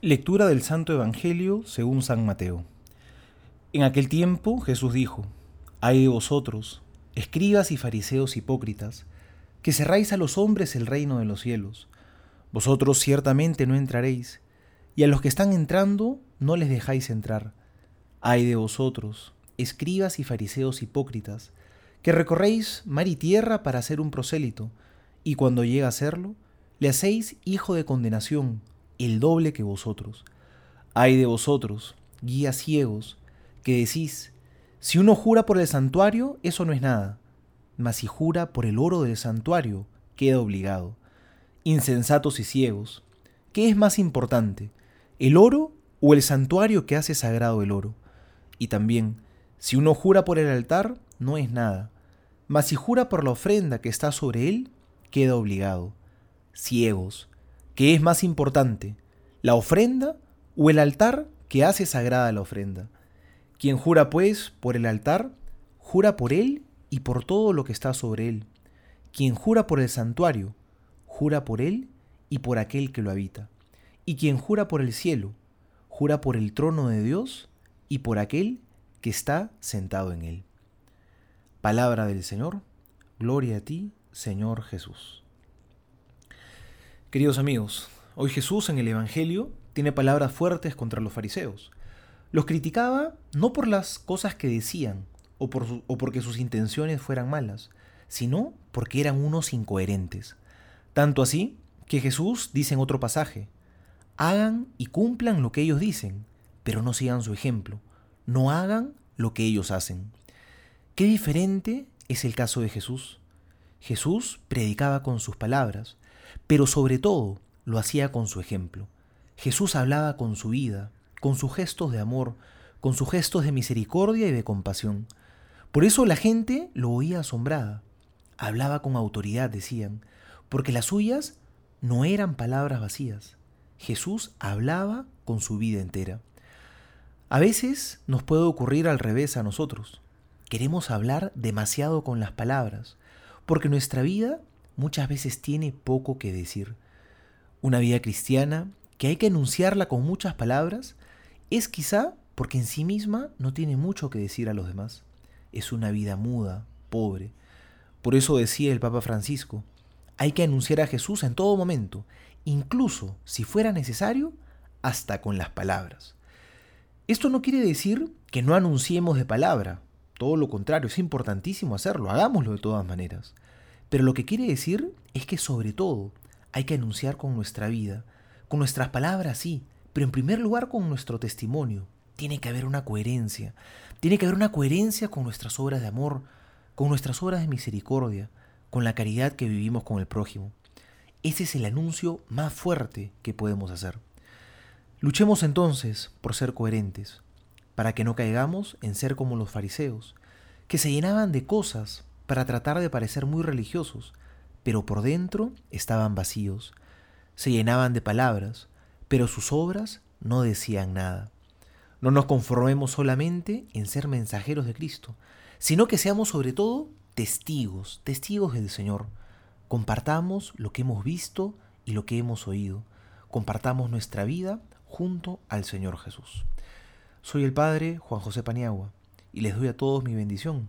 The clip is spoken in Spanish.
Lectura del Santo Evangelio según San Mateo. En aquel tiempo Jesús dijo, Hay de vosotros, escribas y fariseos hipócritas, que cerráis a los hombres el reino de los cielos. Vosotros ciertamente no entraréis, y a los que están entrando no les dejáis entrar. Ay de vosotros, escribas y fariseos hipócritas, que recorréis mar y tierra para hacer un prosélito, y cuando llega a serlo, le hacéis hijo de condenación, el doble que vosotros. Ay de vosotros, guías ciegos, que decís, si uno jura por el santuario, eso no es nada, mas si jura por el oro del santuario, queda obligado. Insensatos y ciegos, ¿qué es más importante, el oro o el santuario que hace sagrado el oro? Y también, si uno jura por el altar, no es nada, mas si jura por la ofrenda que está sobre él, queda obligado. Ciegos, ¿Qué es más importante, la ofrenda o el altar que hace sagrada la ofrenda? Quien jura pues por el altar, jura por él y por todo lo que está sobre él. Quien jura por el santuario, jura por él y por aquel que lo habita. Y quien jura por el cielo, jura por el trono de Dios y por aquel que está sentado en él. Palabra del Señor, gloria a ti, Señor Jesús. Queridos amigos, hoy Jesús en el Evangelio tiene palabras fuertes contra los fariseos. Los criticaba no por las cosas que decían o, por o porque sus intenciones fueran malas, sino porque eran unos incoherentes. Tanto así que Jesús dice en otro pasaje, hagan y cumplan lo que ellos dicen, pero no sigan su ejemplo, no hagan lo que ellos hacen. Qué diferente es el caso de Jesús. Jesús predicaba con sus palabras, pero sobre todo lo hacía con su ejemplo. Jesús hablaba con su vida, con sus gestos de amor, con sus gestos de misericordia y de compasión. Por eso la gente lo oía asombrada. Hablaba con autoridad, decían, porque las suyas no eran palabras vacías. Jesús hablaba con su vida entera. A veces nos puede ocurrir al revés a nosotros. Queremos hablar demasiado con las palabras, porque nuestra vida muchas veces tiene poco que decir. Una vida cristiana que hay que enunciarla con muchas palabras es quizá porque en sí misma no tiene mucho que decir a los demás. Es una vida muda, pobre. Por eso decía el Papa Francisco, hay que anunciar a Jesús en todo momento, incluso si fuera necesario, hasta con las palabras. Esto no quiere decir que no anunciemos de palabra, todo lo contrario, es importantísimo hacerlo, hagámoslo de todas maneras. Pero lo que quiere decir es que sobre todo hay que anunciar con nuestra vida, con nuestras palabras, sí, pero en primer lugar con nuestro testimonio. Tiene que haber una coherencia. Tiene que haber una coherencia con nuestras obras de amor, con nuestras obras de misericordia, con la caridad que vivimos con el prójimo. Ese es el anuncio más fuerte que podemos hacer. Luchemos entonces por ser coherentes, para que no caigamos en ser como los fariseos, que se llenaban de cosas para tratar de parecer muy religiosos, pero por dentro estaban vacíos. Se llenaban de palabras, pero sus obras no decían nada. No nos conformemos solamente en ser mensajeros de Cristo, sino que seamos sobre todo testigos, testigos del Señor. Compartamos lo que hemos visto y lo que hemos oído. Compartamos nuestra vida junto al Señor Jesús. Soy el Padre Juan José Paniagua y les doy a todos mi bendición